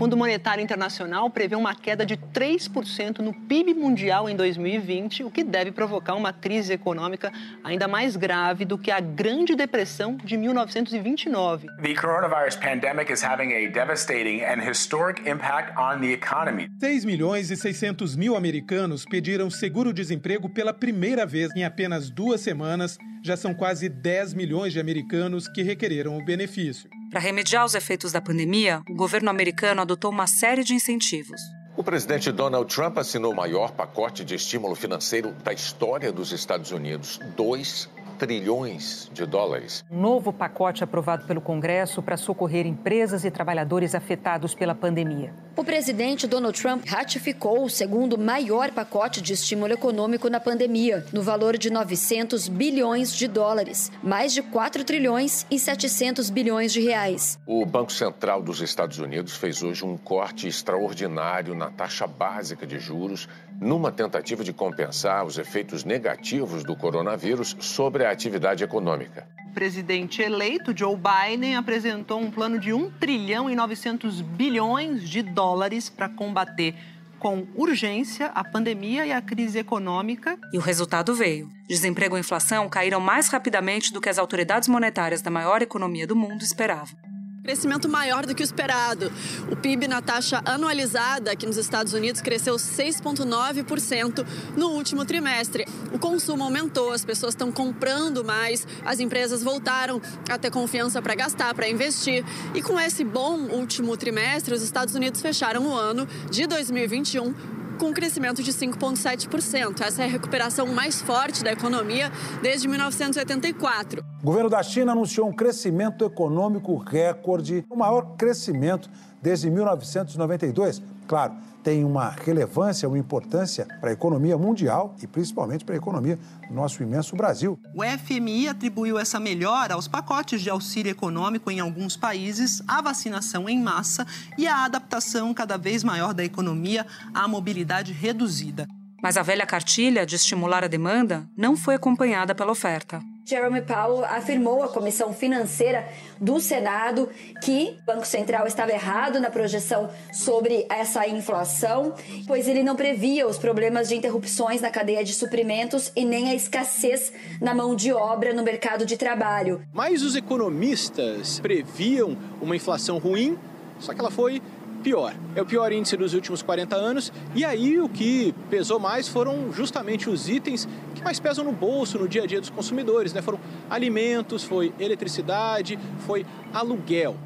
Fundo Monetário Internacional prevê uma queda de 3% no PIB mundial em 2020, o que deve provocar uma crise econômica ainda mais grave do que a Grande Depressão de 1929. The coronavirus pandemic is having a devastating and historic impact on the economy. 6 milhões e 600 mil americanos pediram seguro-desemprego pela primeira vez em apenas duas semanas. Já são quase 10 milhões de americanos que requereram o benefício. Para remediar os efeitos da pandemia, o governo americano adotou uma série de incentivos. O presidente Donald Trump assinou o maior pacote de estímulo financeiro da história dos Estados Unidos. 2 trilhões de dólares. Um novo pacote aprovado pelo Congresso para socorrer empresas e trabalhadores afetados pela pandemia. O presidente Donald Trump ratificou o segundo maior pacote de estímulo econômico na pandemia, no valor de 900 bilhões de dólares, mais de 4 trilhões e 700 bilhões de reais. O Banco Central dos Estados Unidos fez hoje um corte extraordinário na taxa básica de juros, numa tentativa de compensar os efeitos negativos do coronavírus sobre a atividade econômica. O presidente eleito Joe Biden apresentou um plano de 1 trilhão e 900 bilhões de dólares para combater com urgência a pandemia e a crise econômica. E o resultado veio. Desemprego e inflação caíram mais rapidamente do que as autoridades monetárias da maior economia do mundo esperavam. Crescimento maior do que o esperado. O PIB na taxa anualizada aqui nos Estados Unidos cresceu 6,9% no último trimestre. O consumo aumentou, as pessoas estão comprando mais, as empresas voltaram a ter confiança para gastar, para investir. E com esse bom último trimestre, os Estados Unidos fecharam o ano de 2021 com um crescimento de 5,7%. Essa é a recuperação mais forte da economia desde 1984. O governo da China anunciou um crescimento econômico recorde, o maior crescimento desde 1992. Claro, tem uma relevância, uma importância para a economia mundial e principalmente para a economia do nosso imenso Brasil. O FMI atribuiu essa melhora aos pacotes de auxílio econômico em alguns países, à vacinação em massa e à adaptação cada vez maior da economia à mobilidade reduzida. Mas a velha cartilha de estimular a demanda não foi acompanhada pela oferta. Jeremy Powell afirmou à Comissão Financeira do Senado que o Banco Central estava errado na projeção sobre essa inflação, pois ele não previa os problemas de interrupções na cadeia de suprimentos e nem a escassez na mão de obra no mercado de trabalho. Mas os economistas previam uma inflação ruim, só que ela foi pior. É o pior índice dos últimos 40 anos. E aí o que pesou mais foram justamente os itens que mais pesam no bolso, no dia a dia dos consumidores. Né? Foram alimentos, foi eletricidade, foi aluguel.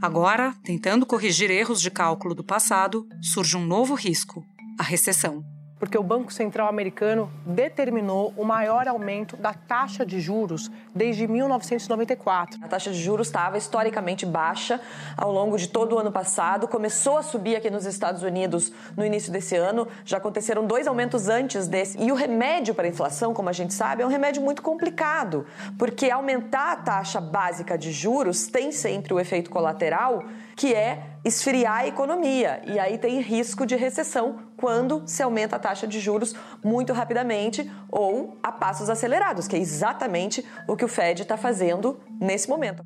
Agora, tentando corrigir erros de cálculo do passado, surge um novo risco: a recessão porque o Banco Central americano determinou o maior aumento da taxa de juros desde 1994. A taxa de juros estava historicamente baixa ao longo de todo o ano passado, começou a subir aqui nos Estados Unidos no início desse ano, já aconteceram dois aumentos antes desse. E o remédio para a inflação, como a gente sabe, é um remédio muito complicado, porque aumentar a taxa básica de juros tem sempre o efeito colateral que é esfriar a economia. E aí tem risco de recessão quando se aumenta a taxa de juros muito rapidamente ou a passos acelerados, que é exatamente o que o Fed está fazendo nesse momento.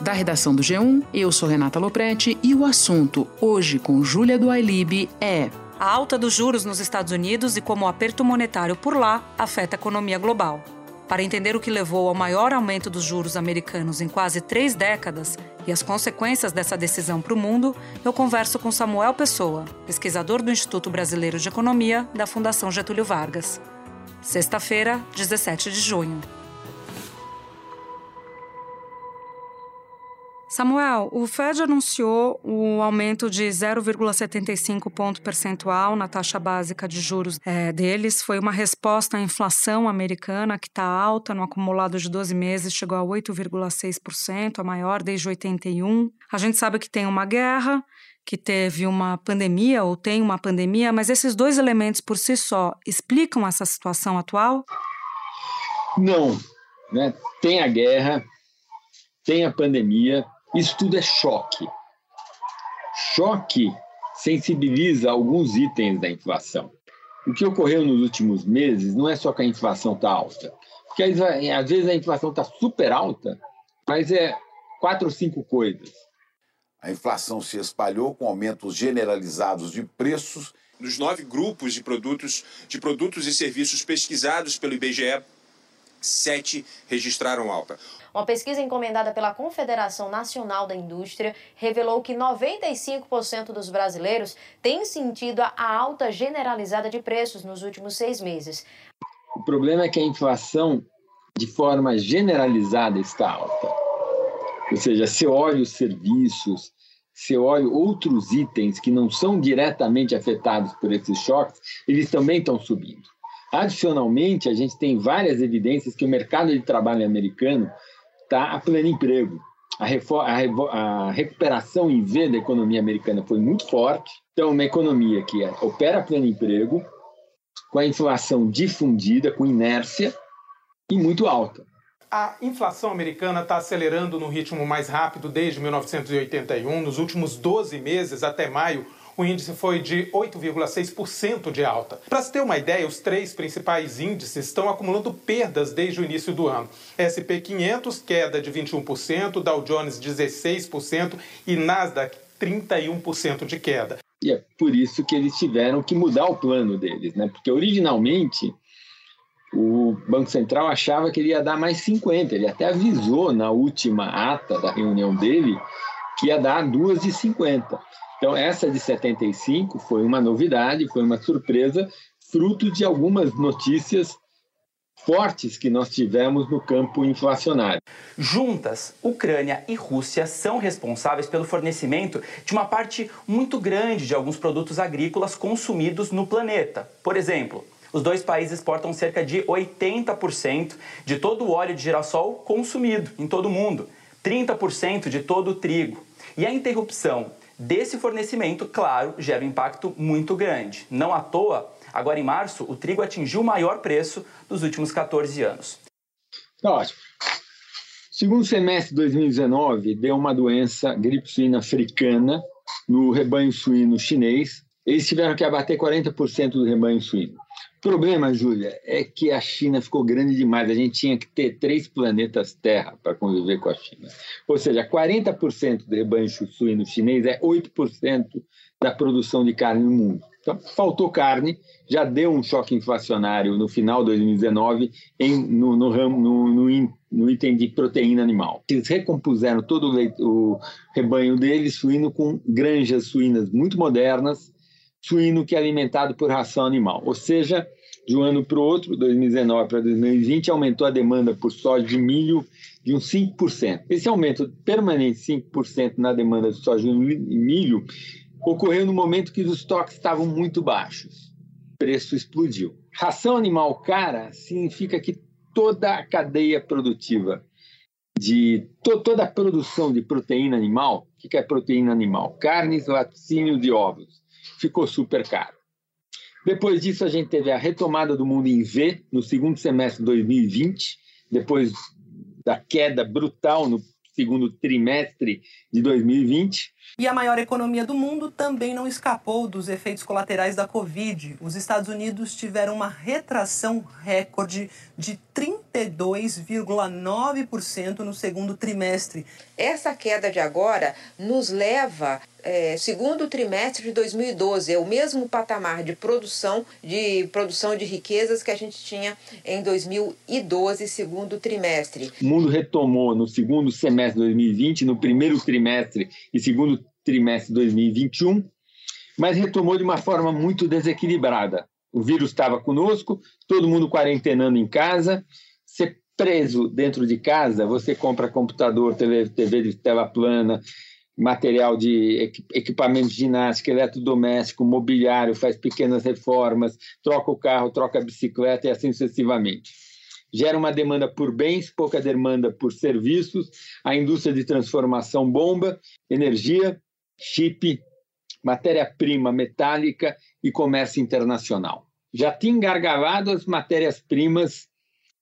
Da redação do G1, eu sou Renata Loprete e o assunto hoje com Júlia do Ailib é a alta dos juros nos Estados Unidos e como o aperto monetário por lá afeta a economia global. Para entender o que levou ao maior aumento dos juros americanos em quase três décadas e as consequências dessa decisão para o mundo, eu converso com Samuel Pessoa, pesquisador do Instituto Brasileiro de Economia da Fundação Getúlio Vargas. Sexta-feira, 17 de junho. Samuel, o Fed anunciou o aumento de 0,75 ponto percentual na taxa básica de juros é, deles. Foi uma resposta à inflação americana, que está alta no acumulado de 12 meses, chegou a 8,6%, a maior desde 81. A gente sabe que tem uma guerra, que teve uma pandemia ou tem uma pandemia, mas esses dois elementos por si só explicam essa situação atual? Não. Né? Tem a guerra, tem a pandemia, isso tudo é choque. Choque sensibiliza alguns itens da inflação. O que ocorreu nos últimos meses não é só que a inflação está alta, porque às vezes a inflação está super alta, mas é quatro ou cinco coisas. A inflação se espalhou com aumentos generalizados de preços. Nos nove grupos de produtos, de produtos e serviços pesquisados pelo IBGE, sete registraram alta. Uma pesquisa encomendada pela Confederação Nacional da Indústria revelou que 95% dos brasileiros têm sentido a alta generalizada de preços nos últimos seis meses. O problema é que a inflação, de forma generalizada, está alta. Ou seja, se olha os serviços, se olha outros itens que não são diretamente afetados por esses choques, eles também estão subindo. Adicionalmente, a gente tem várias evidências que o mercado de trabalho americano está a pleno emprego. A, a, a, recuperação em V da economia americana foi muito forte. Então, uma economia que opera a pleno emprego, com a inflação difundida, com inércia e muito alta. A inflação americana está acelerando no ritmo mais rápido desde 1981. Nos últimos 12 meses, até maio, o índice foi de 8,6% de alta. Para se ter uma ideia, os três principais índices estão acumulando perdas desde o início do ano. SP 500, queda de 21%, Dow Jones 16% e Nasdaq 31% de queda. E é por isso que eles tiveram que mudar o plano deles, né? Porque originalmente o Banco Central achava que ele ia dar mais 50, ele até avisou na última ata da reunião dele que ia dar 2,50. Então, essa de 75 foi uma novidade, foi uma surpresa, fruto de algumas notícias fortes que nós tivemos no campo inflacionário. Juntas, Ucrânia e Rússia são responsáveis pelo fornecimento de uma parte muito grande de alguns produtos agrícolas consumidos no planeta. Por exemplo, os dois países exportam cerca de 80% de todo o óleo de girassol consumido em todo o mundo, 30% de todo o trigo. E a interrupção desse fornecimento, claro, gera um impacto muito grande. Não à toa, agora em março, o trigo atingiu o maior preço dos últimos 14 anos. Tá ótimo. Segundo semestre de 2019, deu uma doença gripe suína africana no rebanho suíno chinês. Eles tiveram que abater 40% do rebanho suíno problema, Júlia, é que a China ficou grande demais. A gente tinha que ter três planetas Terra para conviver com a China. Ou seja, 40% do rebanho suíno chinês é 8% da produção de carne no mundo. Então, faltou carne, já deu um choque inflacionário no final de 2019 em, no, no, no, no, no item de proteína animal. Eles recompuseram todo o, leite, o rebanho deles, suíno, com granjas suínas muito modernas, suíno que é alimentado por ração animal. Ou seja, de um ano para o outro, 2019 para 2020, aumentou a demanda por soja de milho de uns 5%. Esse aumento permanente de 5% na demanda de soja e milho ocorreu no momento que os estoques estavam muito baixos. O preço explodiu. Ração animal cara significa que toda a cadeia produtiva de to, toda a produção de proteína animal, o que é proteína animal? Carnes, laticínios e ovos ficou super caro. Depois disso, a gente teve a retomada do mundo em V no segundo semestre de 2020, depois da queda brutal no segundo trimestre de 2020. E a maior economia do mundo também não escapou dos efeitos colaterais da Covid. Os Estados Unidos tiveram uma retração recorde de 32,9% no segundo trimestre. Essa queda de agora nos leva é, segundo trimestre de 2012, é o mesmo patamar de produção de produção de riquezas que a gente tinha em 2012, segundo trimestre. O mundo retomou no segundo semestre de 2020, no primeiro trimestre e segundo trimestre de 2021, mas retomou de uma forma muito desequilibrada. O vírus estava conosco, todo mundo quarentenando em casa, preso dentro de casa, você compra computador, TV, de tela plana, material de equipamento de ginástica, eletrodoméstico, mobiliário, faz pequenas reformas, troca o carro, troca a bicicleta e assim sucessivamente. Gera uma demanda por bens, pouca demanda por serviços, a indústria de transformação bomba, energia, chip, matéria-prima metálica e comércio internacional. Já tinha engargalado as matérias-primas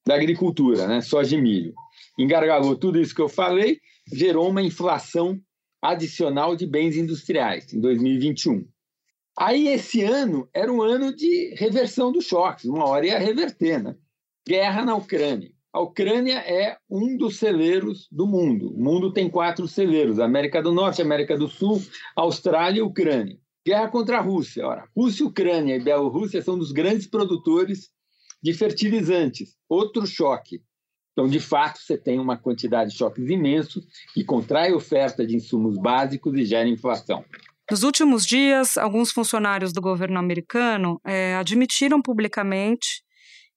da agricultura, né? soja e milho. Engargalou tudo isso que eu falei, gerou uma inflação adicional de bens industriais em 2021. Aí esse ano era um ano de reversão dos choques, uma hora ia reverter, né? Guerra na Ucrânia. A Ucrânia é um dos celeiros do mundo. O mundo tem quatro celeiros: América do Norte, América do Sul, Austrália e Ucrânia. Guerra contra a Rússia. Ora, Rússia, Ucrânia e Bielorrússia são dos grandes produtores de fertilizantes. Outro choque. Então, de fato, você tem uma quantidade de choques imenso que contrai oferta de insumos básicos e gera inflação. Nos últimos dias, alguns funcionários do governo americano é, admitiram publicamente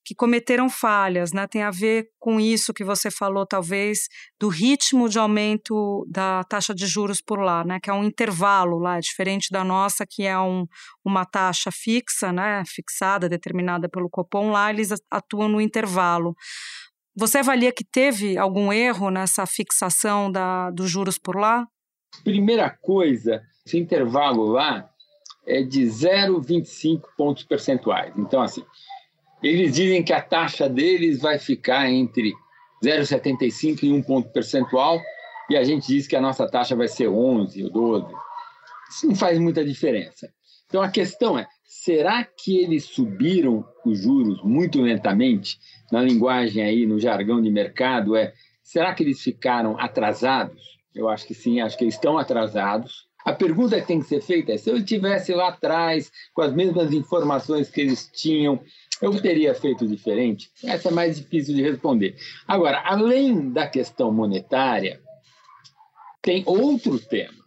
que cometeram falhas, né? Tem a ver com isso que você falou, talvez, do ritmo de aumento da taxa de juros por lá, né? Que é um intervalo lá, diferente da nossa, que é um, uma taxa fixa, né? Fixada, determinada pelo Copom, lá eles atuam no intervalo. Você avalia que teve algum erro nessa fixação da, dos juros por lá? Primeira coisa, esse intervalo lá é de 0,25 pontos percentuais. Então, assim, eles dizem que a taxa deles vai ficar entre 0,75 e 1 ponto percentual, e a gente diz que a nossa taxa vai ser 11 ou 12. Isso não faz muita diferença. Então a questão é: será que eles subiram os juros muito lentamente? Na linguagem aí, no jargão de mercado, é: será que eles ficaram atrasados? Eu acho que sim, acho que eles estão atrasados. A pergunta que tem que ser feita é: se eu estivesse lá atrás, com as mesmas informações que eles tinham, eu teria feito diferente? Essa é mais difícil de responder. Agora, além da questão monetária, tem outro tema,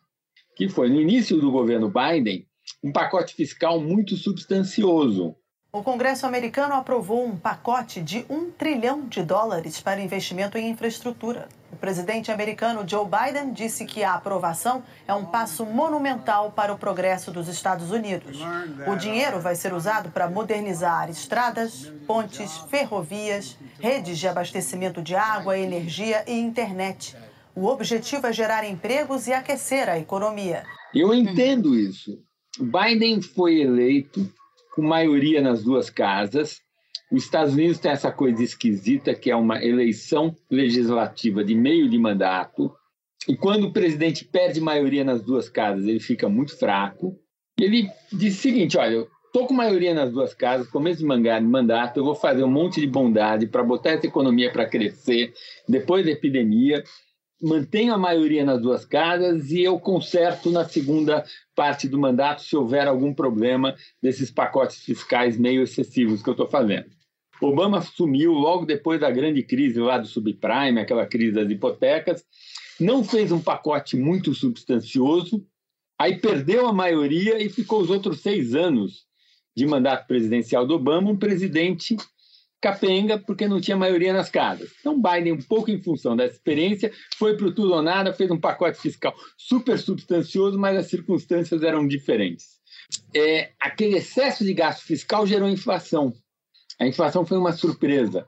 que foi no início do governo Biden, um pacote fiscal muito substancioso, o Congresso americano aprovou um pacote de um trilhão de dólares para investimento em infraestrutura. O presidente americano Joe Biden disse que a aprovação é um passo monumental para o progresso dos Estados Unidos. O dinheiro vai ser usado para modernizar estradas, pontes, ferrovias, redes de abastecimento de água, energia e internet. O objetivo é gerar empregos e aquecer a economia. Eu entendo isso. Biden foi eleito com maioria nas duas casas. Os Estados Unidos tem essa coisa esquisita que é uma eleição legislativa de meio de mandato. E quando o presidente perde maioria nas duas casas, ele fica muito fraco. Ele disse o seguinte: olha, eu estou com maioria nas duas casas, começo de mandato, eu vou fazer um monte de bondade para botar essa economia para crescer depois da epidemia mantenho a maioria nas duas casas e eu conserto na segunda parte do mandato se houver algum problema desses pacotes fiscais meio excessivos que eu estou fazendo. Obama assumiu logo depois da grande crise lá do subprime, aquela crise das hipotecas, não fez um pacote muito substancioso, aí perdeu a maioria e ficou os outros seis anos de mandato presidencial do Obama um presidente capenga porque não tinha maioria nas casas. Então, Biden, um pouco em função dessa experiência, foi para o tudo ou nada, fez um pacote fiscal super substancioso, mas as circunstâncias eram diferentes. É, aquele excesso de gasto fiscal gerou inflação. A inflação foi uma surpresa.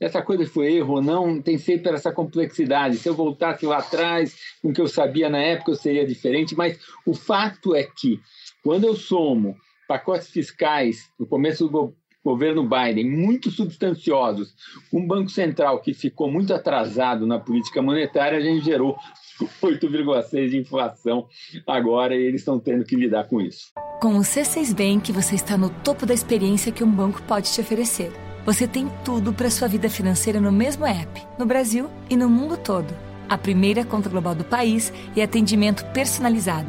Essa coisa foi erro ou não, tem sempre essa complexidade. Se eu voltasse lá atrás, com o que eu sabia na época, eu seria diferente, mas o fato é que, quando eu somo pacotes fiscais no começo do governo Biden muito substanciosos, um Banco Central que ficou muito atrasado na política monetária, a gente gerou 8,6% de inflação agora e eles estão tendo que lidar com isso. Com o C6 Bank, você está no topo da experiência que um banco pode te oferecer. Você tem tudo para sua vida financeira no mesmo app, no Brasil e no mundo todo a primeira conta global do país e atendimento personalizado,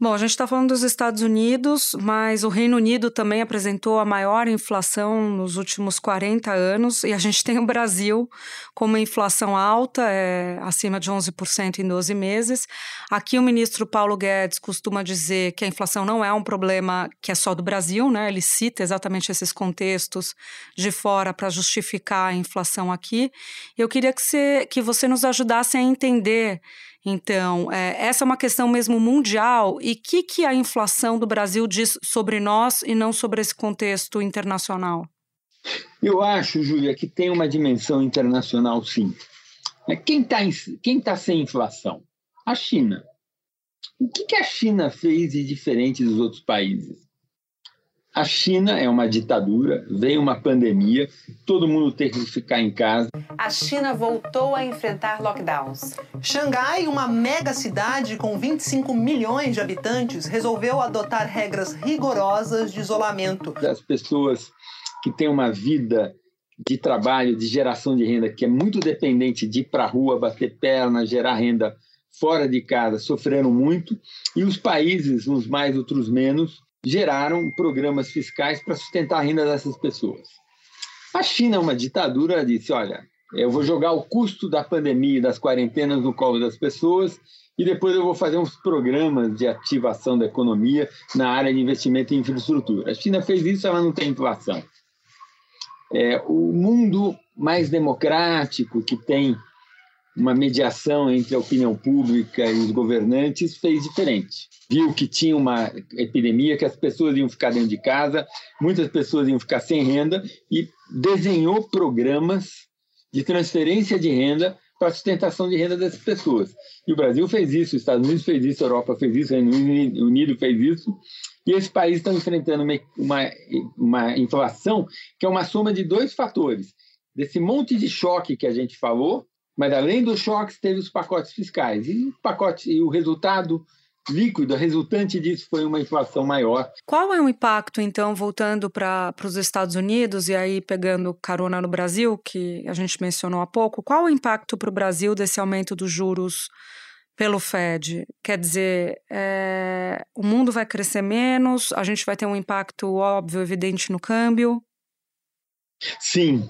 Bom, a gente está falando dos Estados Unidos, mas o Reino Unido também apresentou a maior inflação nos últimos 40 anos, e a gente tem o Brasil com uma inflação alta, é, acima de 11% em 12 meses. Aqui o ministro Paulo Guedes costuma dizer que a inflação não é um problema que é só do Brasil, né? Ele cita exatamente esses contextos de fora para justificar a inflação aqui. Eu queria que você, que você nos ajudasse a entender então, é, essa é uma questão mesmo mundial. E o que, que a inflação do Brasil diz sobre nós e não sobre esse contexto internacional? Eu acho, Júlia, que tem uma dimensão internacional, sim. Quem está quem tá sem inflação? A China. O que, que a China fez de diferente dos outros países? A China é uma ditadura, veio uma pandemia, todo mundo teve que ficar em casa. A China voltou a enfrentar lockdowns. Xangai, uma mega cidade com 25 milhões de habitantes, resolveu adotar regras rigorosas de isolamento. As pessoas que têm uma vida de trabalho, de geração de renda, que é muito dependente de ir para a rua, bater perna, gerar renda fora de casa, sofreram muito, e os países, uns mais, outros menos, geraram programas fiscais para sustentar a renda dessas pessoas. A China, uma ditadura, disse: olha, eu vou jogar o custo da pandemia e das quarentenas no colo das pessoas e depois eu vou fazer uns programas de ativação da economia na área de investimento em infraestrutura. A China fez isso, ela não tem inflação. É, o mundo mais democrático, que tem uma mediação entre a opinião pública e os governantes, fez diferente. Viu que tinha uma epidemia, que as pessoas iam ficar dentro de casa, muitas pessoas iam ficar sem renda e desenhou programas de transferência de renda para sustentação de renda dessas pessoas. E o Brasil fez isso, os Estados Unidos fez isso, a Europa fez isso, o Reino Unido fez isso, e esses países estão enfrentando uma, uma, uma inflação que é uma soma de dois fatores. Desse monte de choque que a gente falou, mas além dos choques, teve os pacotes fiscais. E o, pacote, e o resultado líquido, resultante disso foi uma inflação maior. Qual é o impacto, então, voltando para os Estados Unidos e aí pegando carona no Brasil, que a gente mencionou há pouco, qual o impacto para o Brasil desse aumento dos juros pelo Fed? Quer dizer, é, o mundo vai crescer menos, a gente vai ter um impacto óbvio, evidente no câmbio? Sim,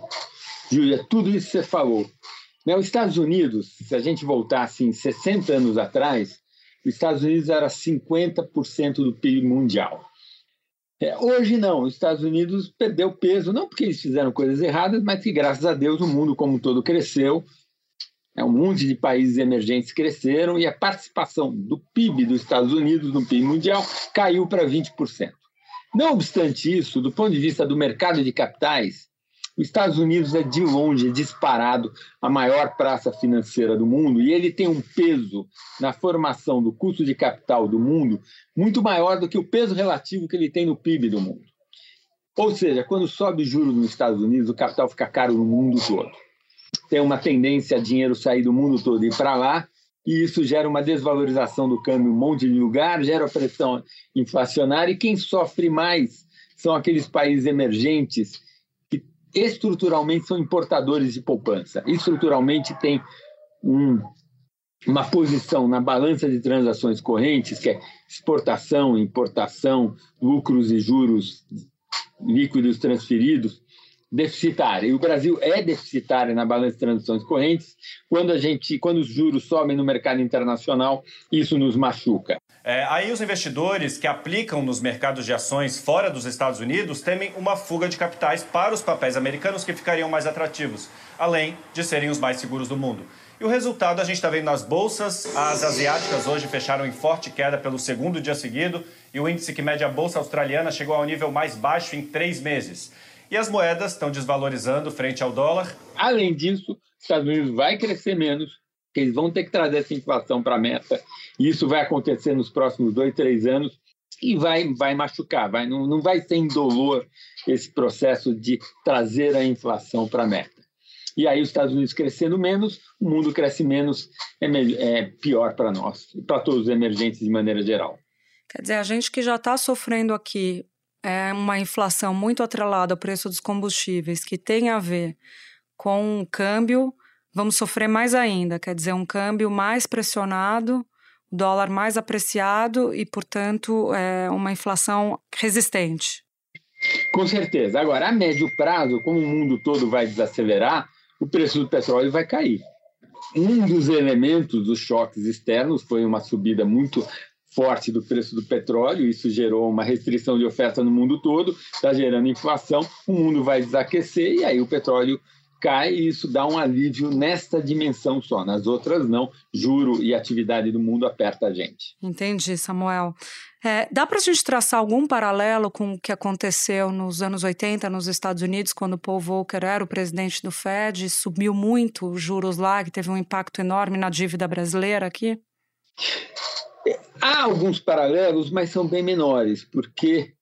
Júlia, tudo isso que você falou. Né, os Estados Unidos, se a gente voltar assim 60 anos atrás, os Estados Unidos era 50% do PIB mundial. É, hoje não, os Estados Unidos perdeu peso, não porque eles fizeram coisas erradas, mas que graças a Deus o mundo como um todo cresceu, é, um monte de países emergentes cresceram e a participação do PIB dos Estados Unidos no PIB mundial caiu para 20%. Não obstante isso, do ponto de vista do mercado de capitais, os Estados Unidos é de longe, disparado, a maior praça financeira do mundo e ele tem um peso na formação do custo de capital do mundo muito maior do que o peso relativo que ele tem no PIB do mundo. Ou seja, quando sobe juros nos Estados Unidos, o capital fica caro no mundo todo. Tem uma tendência a dinheiro sair do mundo todo e ir para lá, e isso gera uma desvalorização do câmbio em um monte de lugar, gera pressão inflacionária, e quem sofre mais são aqueles países emergentes estruturalmente são importadores de poupança. Estruturalmente tem um, uma posição na balança de transações correntes, que é exportação, importação, lucros e juros líquidos transferidos, deficitária. E o Brasil é deficitário na balança de transações correntes. Quando a gente, quando os juros sobem no mercado internacional, isso nos machuca. É, aí os investidores que aplicam nos mercados de ações fora dos Estados Unidos temem uma fuga de capitais para os papéis americanos que ficariam mais atrativos, além de serem os mais seguros do mundo. E o resultado a gente está vendo nas bolsas. As asiáticas hoje fecharam em forte queda pelo segundo dia seguido e o índice que mede a bolsa australiana chegou ao nível mais baixo em três meses. E as moedas estão desvalorizando frente ao dólar. Além disso, os Estados Unidos vai crescer menos, eles vão ter que trazer essa inflação para a meta. E isso vai acontecer nos próximos dois, três anos e vai, vai machucar, vai, não, não vai ser indolor esse processo de trazer a inflação para a meta. E aí os Estados Unidos crescendo menos, o mundo cresce menos, é, é pior para nós para todos os emergentes de maneira geral. Quer dizer, a gente que já está sofrendo aqui é uma inflação muito atrelada ao preço dos combustíveis, que tem a ver com o câmbio, vamos sofrer mais ainda, quer dizer, um câmbio mais pressionado, dólar mais apreciado e, portanto, é uma inflação resistente. Com certeza. Agora, a médio prazo, como o mundo todo vai desacelerar, o preço do petróleo vai cair. Um dos elementos dos choques externos foi uma subida muito forte do preço do petróleo, isso gerou uma restrição de oferta no mundo todo, está gerando inflação, o mundo vai desaquecer e aí o petróleo cai e isso dá um alívio nesta dimensão só, nas outras não. Juro e atividade do mundo aperta a gente. Entendi, Samuel. É, dá para a gente traçar algum paralelo com o que aconteceu nos anos 80 nos Estados Unidos, quando Paul Volcker era o presidente do Fed, subiu muito os juros lá, que teve um impacto enorme na dívida brasileira aqui? Há alguns paralelos, mas são bem menores, porque,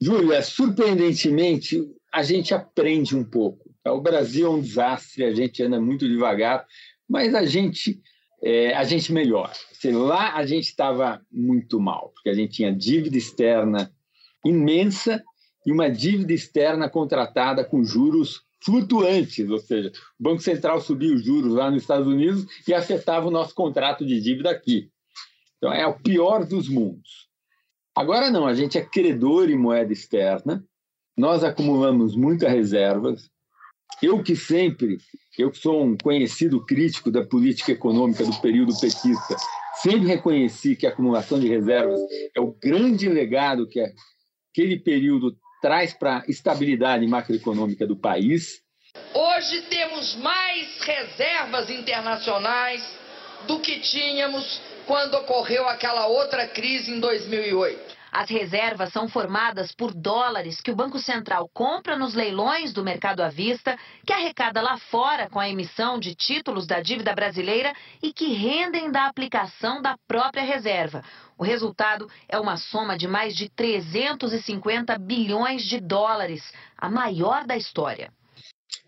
Júlia, surpreendentemente, a gente aprende um pouco. O Brasil é um desastre, a gente anda muito devagar, mas a gente, é, a gente melhora. Lá a gente estava muito mal, porque a gente tinha dívida externa imensa e uma dívida externa contratada com juros flutuantes, ou seja, o Banco Central subia os juros lá nos Estados Unidos e afetava o nosso contrato de dívida aqui. Então é o pior dos mundos. Agora não, a gente é credor em moeda externa, nós acumulamos muitas reservas. Eu que sempre, eu que sou um conhecido crítico da política econômica do período petista, sempre reconheci que a acumulação de reservas é o grande legado que aquele período traz para a estabilidade macroeconômica do país. Hoje temos mais reservas internacionais do que tínhamos quando ocorreu aquela outra crise em 2008. As reservas são formadas por dólares que o Banco Central compra nos leilões do mercado à vista, que arrecada lá fora com a emissão de títulos da dívida brasileira e que rendem da aplicação da própria reserva. O resultado é uma soma de mais de 350 bilhões de dólares, a maior da história.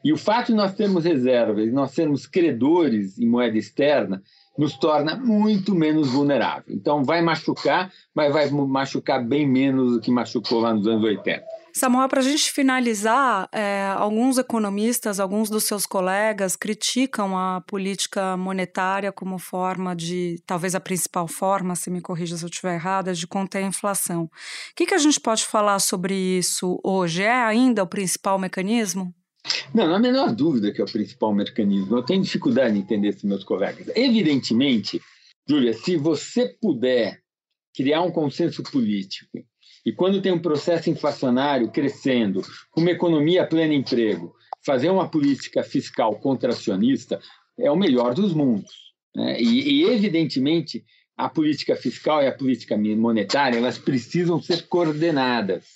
E o fato de nós termos reservas e nós sermos credores em moeda externa nos torna muito menos vulnerável. Então, vai machucar, mas vai machucar bem menos do que machucou lá nos anos 80. Samuel, para a gente finalizar, é, alguns economistas, alguns dos seus colegas criticam a política monetária como forma de, talvez a principal forma, se me corrija se eu estiver errada, de conter a inflação. O que, que a gente pode falar sobre isso hoje? É ainda o principal mecanismo? Não, não há a menor dúvida que é o principal mecanismo. Eu tenho dificuldade em entender esses meus colegas. Evidentemente, Júlia, se você puder criar um consenso político e quando tem um processo inflacionário crescendo, uma economia pleno emprego, fazer uma política fiscal contracionista é o melhor dos mundos. Né? E, e, evidentemente, a política fiscal e a política monetária elas precisam ser coordenadas.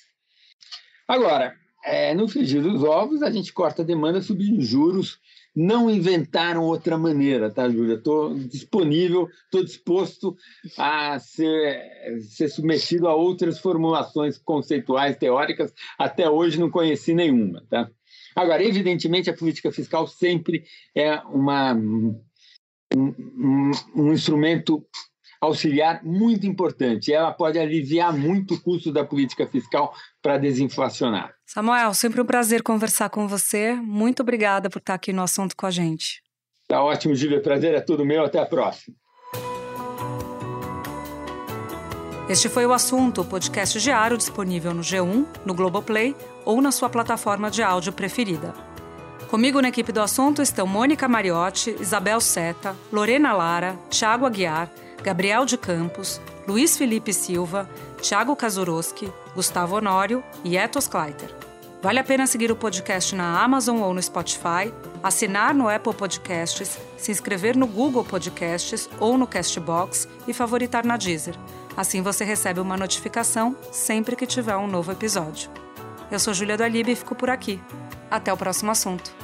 Agora, é, no frigir dos ovos, a gente corta a demanda subindo juros. Não inventaram outra maneira, tá, Júlia? Estou disponível, estou disposto a ser, ser submetido a outras formulações conceituais, teóricas. Até hoje não conheci nenhuma, tá? Agora, evidentemente, a política fiscal sempre é uma, um, um, um instrumento auxiliar muito importante. Ela pode aliviar muito o custo da política fiscal para desinflacionar. Samuel, sempre um prazer conversar com você. Muito obrigada por estar aqui no assunto com a gente. Tá ótimo, Gília. Prazer é tudo meu. Até a próxima. Este foi o assunto, o podcast diário disponível no G1, no Globoplay ou na sua plataforma de áudio preferida. Comigo na equipe do assunto estão Mônica Mariotti, Isabel Seta, Lorena Lara, Thiago Aguiar, Gabriel de Campos, Luiz Felipe Silva, Thiago Kazuroski, Gustavo Honório e Etos Kleiter. Vale a pena seguir o podcast na Amazon ou no Spotify, assinar no Apple Podcasts, se inscrever no Google Podcasts ou no Castbox e favoritar na Deezer. Assim você recebe uma notificação sempre que tiver um novo episódio. Eu sou Júlia do Alibe e fico por aqui. Até o próximo assunto.